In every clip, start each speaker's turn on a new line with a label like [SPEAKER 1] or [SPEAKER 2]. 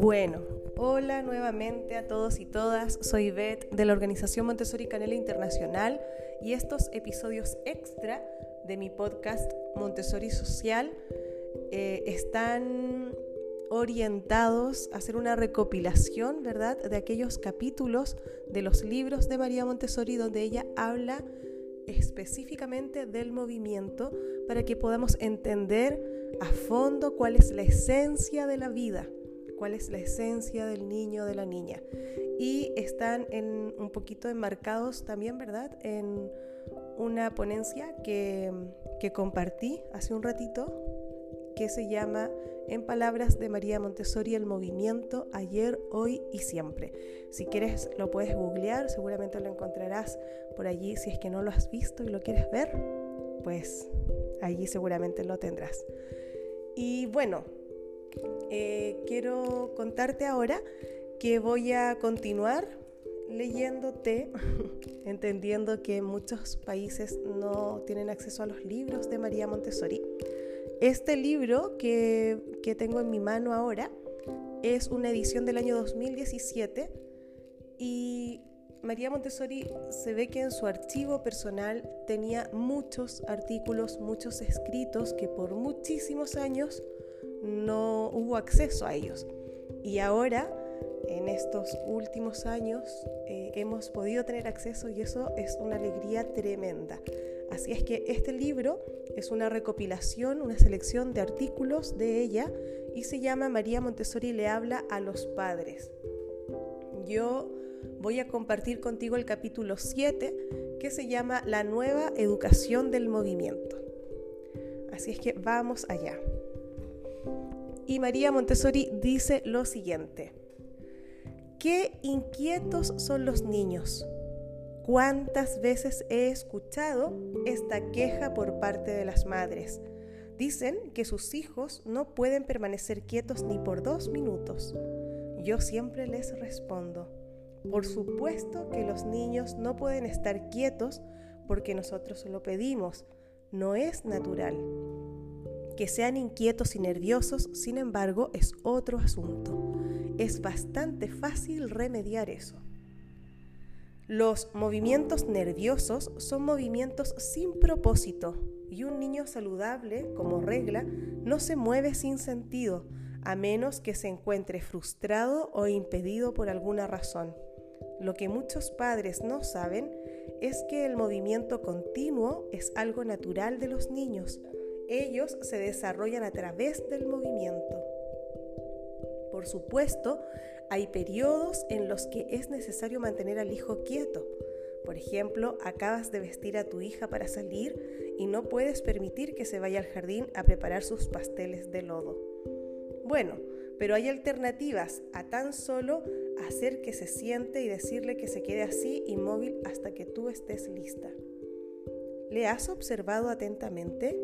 [SPEAKER 1] Bueno, hola nuevamente a todos y todas. Soy Beth de la Organización Montessori Canela Internacional y estos episodios extra de mi podcast Montessori Social eh, están orientados a hacer una recopilación, ¿verdad?, de aquellos capítulos de los libros de María Montessori donde ella habla específicamente del movimiento para que podamos entender a fondo cuál es la esencia de la vida, cuál es la esencia del niño de la niña. Y están en, un poquito enmarcados también, ¿verdad?, en una ponencia que, que compartí hace un ratito que se llama en palabras de María Montessori, el movimiento ayer, hoy y siempre. Si quieres lo puedes googlear, seguramente lo encontrarás por allí. Si es que no lo has visto y lo quieres ver, pues allí seguramente lo tendrás. Y bueno, eh, quiero contarte ahora que voy a continuar leyéndote, entendiendo que muchos países no tienen acceso a los libros de María Montessori. Este libro que, tengo en mi mano ahora es una edición del año 2017 y María Montessori se ve que en su archivo personal tenía muchos artículos, muchos escritos que por muchísimos años no hubo acceso a ellos. Y ahora, en estos últimos años, eh, hemos podido tener acceso y eso es una alegría tremenda. Así es que este libro es una recopilación, una selección de artículos de ella y se llama María Montessori le habla a los padres. Yo voy a compartir contigo el capítulo 7 que se llama La nueva educación del movimiento. Así es que vamos allá. Y María Montessori dice lo siguiente. Qué inquietos son los niños ¿Cuántas veces he escuchado esta queja por parte de las madres? Dicen que sus hijos no pueden permanecer quietos ni por dos minutos. Yo siempre les respondo, por supuesto que los niños no pueden estar quietos porque nosotros lo pedimos, no es natural. Que sean inquietos y nerviosos, sin embargo, es otro asunto. Es bastante fácil remediar eso. Los movimientos nerviosos son movimientos sin propósito y un niño saludable, como regla, no se mueve sin sentido, a menos que se encuentre frustrado o impedido por alguna razón. Lo que muchos padres no saben es que el movimiento continuo es algo natural de los niños. Ellos se desarrollan a través del movimiento. Por supuesto, hay periodos en los que es necesario mantener al hijo quieto. Por ejemplo, acabas de vestir a tu hija para salir y no puedes permitir que se vaya al jardín a preparar sus pasteles de lodo. Bueno, pero hay alternativas a tan solo hacer que se siente y decirle que se quede así inmóvil hasta que tú estés lista. ¿Le has observado atentamente?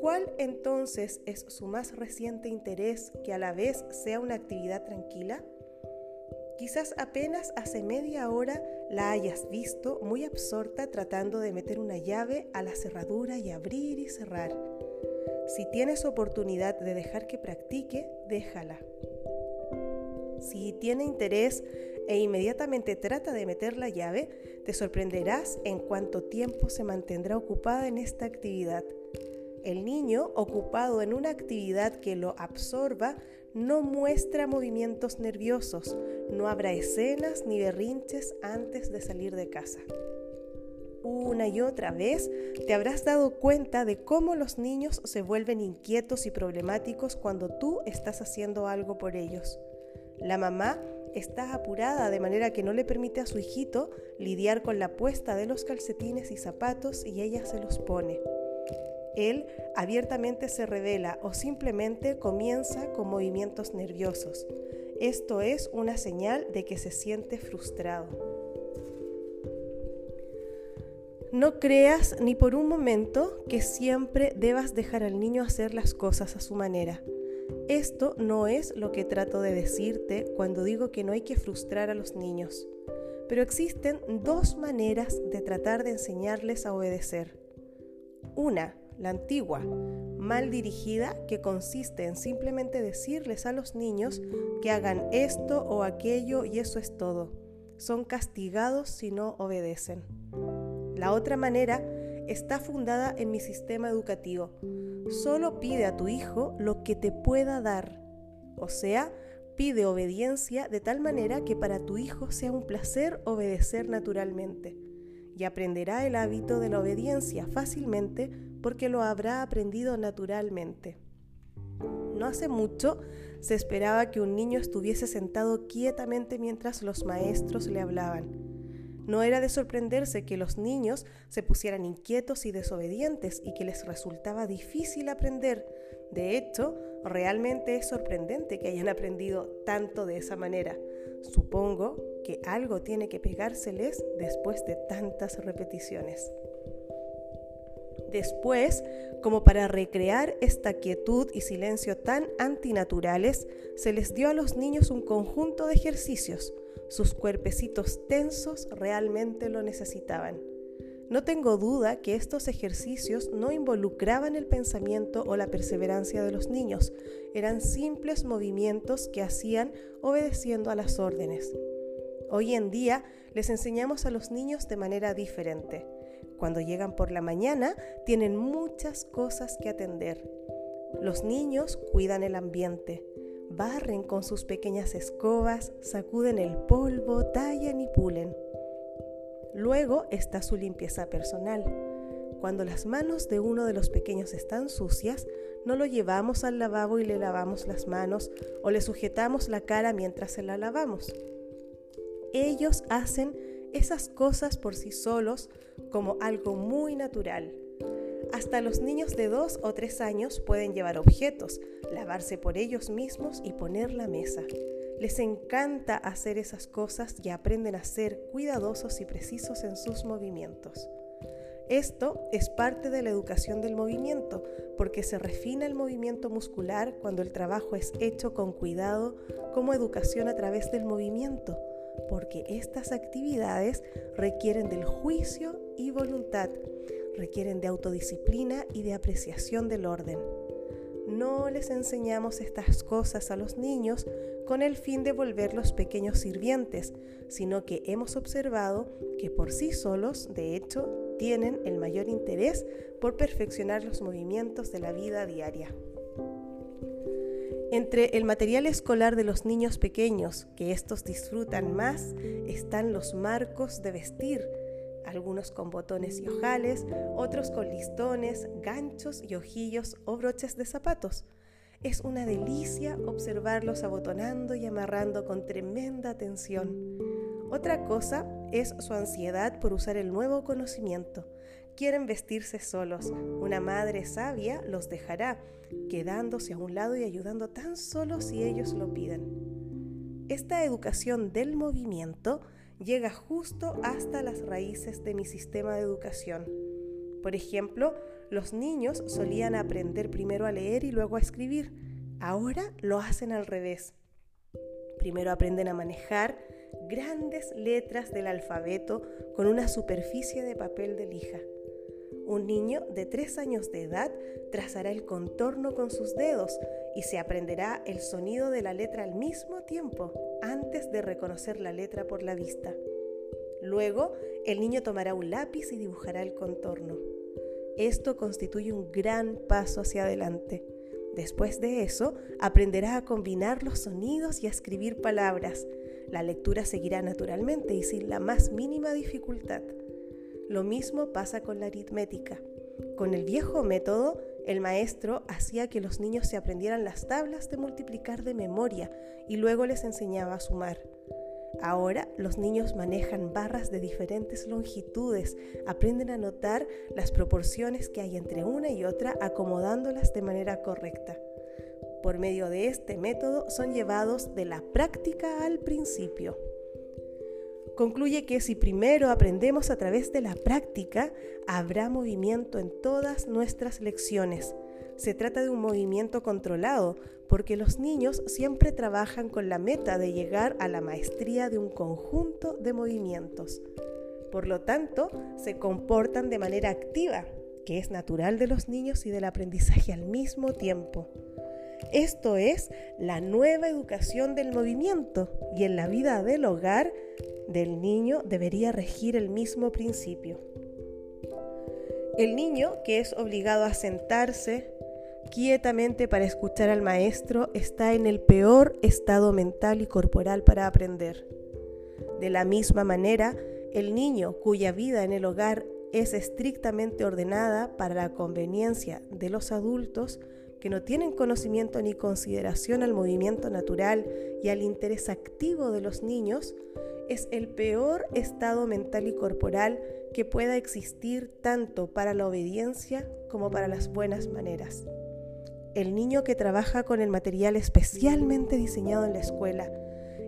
[SPEAKER 1] ¿Cuál entonces es su más reciente interés que a la vez sea una actividad tranquila? Quizás apenas hace media hora la hayas visto muy absorta tratando de meter una llave a la cerradura y abrir y cerrar. Si tienes oportunidad de dejar que practique, déjala. Si tiene interés e inmediatamente trata de meter la llave, te sorprenderás en cuánto tiempo se mantendrá ocupada en esta actividad. El niño, ocupado en una actividad que lo absorba, no muestra movimientos nerviosos, no habrá escenas ni berrinches antes de salir de casa. Una y otra vez te habrás dado cuenta de cómo los niños se vuelven inquietos y problemáticos cuando tú estás haciendo algo por ellos. La mamá está apurada de manera que no le permite a su hijito lidiar con la puesta de los calcetines y zapatos y ella se los pone. Él abiertamente se revela o simplemente comienza con movimientos nerviosos. Esto es una señal de que se siente frustrado. No creas ni por un momento que siempre debas dejar al niño hacer las cosas a su manera. Esto no es lo que trato de decirte cuando digo que no hay que frustrar a los niños. Pero existen dos maneras de tratar de enseñarles a obedecer. Una, la antigua, mal dirigida que consiste en simplemente decirles a los niños que hagan esto o aquello y eso es todo. Son castigados si no obedecen. La otra manera está fundada en mi sistema educativo. Solo pide a tu hijo lo que te pueda dar. O sea, pide obediencia de tal manera que para tu hijo sea un placer obedecer naturalmente. Y aprenderá el hábito de la obediencia fácilmente porque lo habrá aprendido naturalmente. No hace mucho se esperaba que un niño estuviese sentado quietamente mientras los maestros le hablaban. No era de sorprenderse que los niños se pusieran inquietos y desobedientes y que les resultaba difícil aprender. De hecho, realmente es sorprendente que hayan aprendido tanto de esa manera. Supongo que algo tiene que pegárseles después de tantas repeticiones. Después, como para recrear esta quietud y silencio tan antinaturales, se les dio a los niños un conjunto de ejercicios. Sus cuerpecitos tensos realmente lo necesitaban. No tengo duda que estos ejercicios no involucraban el pensamiento o la perseverancia de los niños, eran simples movimientos que hacían obedeciendo a las órdenes. Hoy en día les enseñamos a los niños de manera diferente. Cuando llegan por la mañana tienen muchas cosas que atender. Los niños cuidan el ambiente, barren con sus pequeñas escobas, sacuden el polvo, tallan y pulen. Luego está su limpieza personal. Cuando las manos de uno de los pequeños están sucias, no lo llevamos al lavabo y le lavamos las manos o le sujetamos la cara mientras se la lavamos. Ellos hacen esas cosas por sí solos como algo muy natural. Hasta los niños de dos o tres años pueden llevar objetos, lavarse por ellos mismos y poner la mesa. Les encanta hacer esas cosas y aprenden a ser cuidadosos y precisos en sus movimientos. Esto es parte de la educación del movimiento, porque se refina el movimiento muscular cuando el trabajo es hecho con cuidado como educación a través del movimiento porque estas actividades requieren del juicio y voluntad, requieren de autodisciplina y de apreciación del orden. No les enseñamos estas cosas a los niños con el fin de volverlos pequeños sirvientes, sino que hemos observado que por sí solos, de hecho, tienen el mayor interés por perfeccionar los movimientos de la vida diaria. Entre el material escolar de los niños pequeños que estos disfrutan más están los marcos de vestir, algunos con botones y ojales, otros con listones, ganchos y ojillos o broches de zapatos. Es una delicia observarlos abotonando y amarrando con tremenda atención. Otra cosa es su ansiedad por usar el nuevo conocimiento. Quieren vestirse solos. Una madre sabia los dejará quedándose a un lado y ayudando tan solo si ellos lo piden. Esta educación del movimiento llega justo hasta las raíces de mi sistema de educación. Por ejemplo, los niños solían aprender primero a leer y luego a escribir. Ahora lo hacen al revés. Primero aprenden a manejar grandes letras del alfabeto con una superficie de papel de lija. Un niño de tres años de edad trazará el contorno con sus dedos y se aprenderá el sonido de la letra al mismo tiempo antes de reconocer la letra por la vista. Luego, el niño tomará un lápiz y dibujará el contorno. Esto constituye un gran paso hacia adelante. Después de eso, aprenderá a combinar los sonidos y a escribir palabras. La lectura seguirá naturalmente y sin la más mínima dificultad. Lo mismo pasa con la aritmética. Con el viejo método, el maestro hacía que los niños se aprendieran las tablas de multiplicar de memoria y luego les enseñaba a sumar. Ahora los niños manejan barras de diferentes longitudes, aprenden a notar las proporciones que hay entre una y otra acomodándolas de manera correcta. Por medio de este método son llevados de la práctica al principio concluye que si primero aprendemos a través de la práctica, habrá movimiento en todas nuestras lecciones. Se trata de un movimiento controlado, porque los niños siempre trabajan con la meta de llegar a la maestría de un conjunto de movimientos. Por lo tanto, se comportan de manera activa. que es natural de los niños y del aprendizaje al mismo tiempo. Esto es la nueva educación del movimiento y en la vida del hogar del niño debería regir el mismo principio. El niño, que es obligado a sentarse quietamente para escuchar al maestro, está en el peor estado mental y corporal para aprender. De la misma manera, el niño cuya vida en el hogar es estrictamente ordenada para la conveniencia de los adultos que no tienen conocimiento ni consideración al movimiento natural y al interés activo de los niños, es el peor estado mental y corporal que pueda existir tanto para la obediencia como para las buenas maneras. El niño que trabaja con el material especialmente diseñado en la escuela,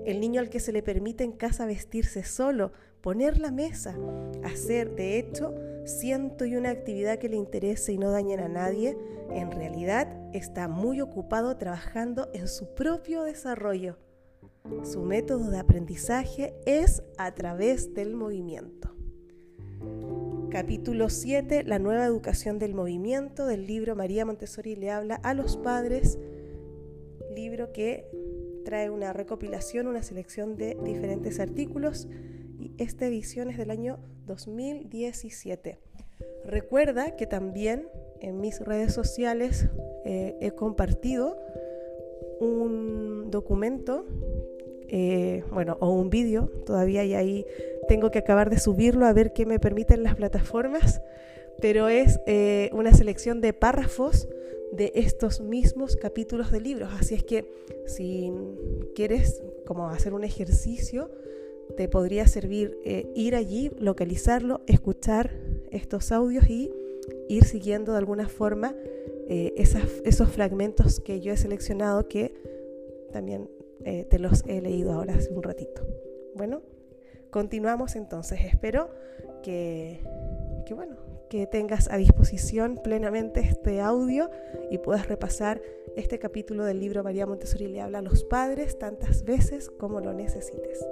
[SPEAKER 1] el niño al que se le permite en casa vestirse solo, poner la mesa, hacer de hecho ciento y una actividad que le interese y no dañen a nadie, en realidad está muy ocupado trabajando en su propio desarrollo. Su método de aprendizaje es a través del movimiento. Capítulo 7, la nueva educación del movimiento del libro María Montessori le habla a los padres, libro que trae una recopilación, una selección de diferentes artículos y esta edición es del año 2017. Recuerda que también en mis redes sociales eh, he compartido un documento, eh, bueno, o un vídeo, todavía y ahí tengo que acabar de subirlo a ver qué me permiten las plataformas, pero es eh, una selección de párrafos de estos mismos capítulos de libros. Así es que si quieres como hacer un ejercicio, te podría servir eh, ir allí, localizarlo, escuchar estos audios y ir siguiendo de alguna forma esos fragmentos que yo he seleccionado que también eh, te los he leído ahora hace un ratito. Bueno, continuamos entonces. Espero que, que bueno, que tengas a disposición plenamente este audio y puedas repasar este capítulo del libro María Montessori le habla a los padres tantas veces como lo necesites.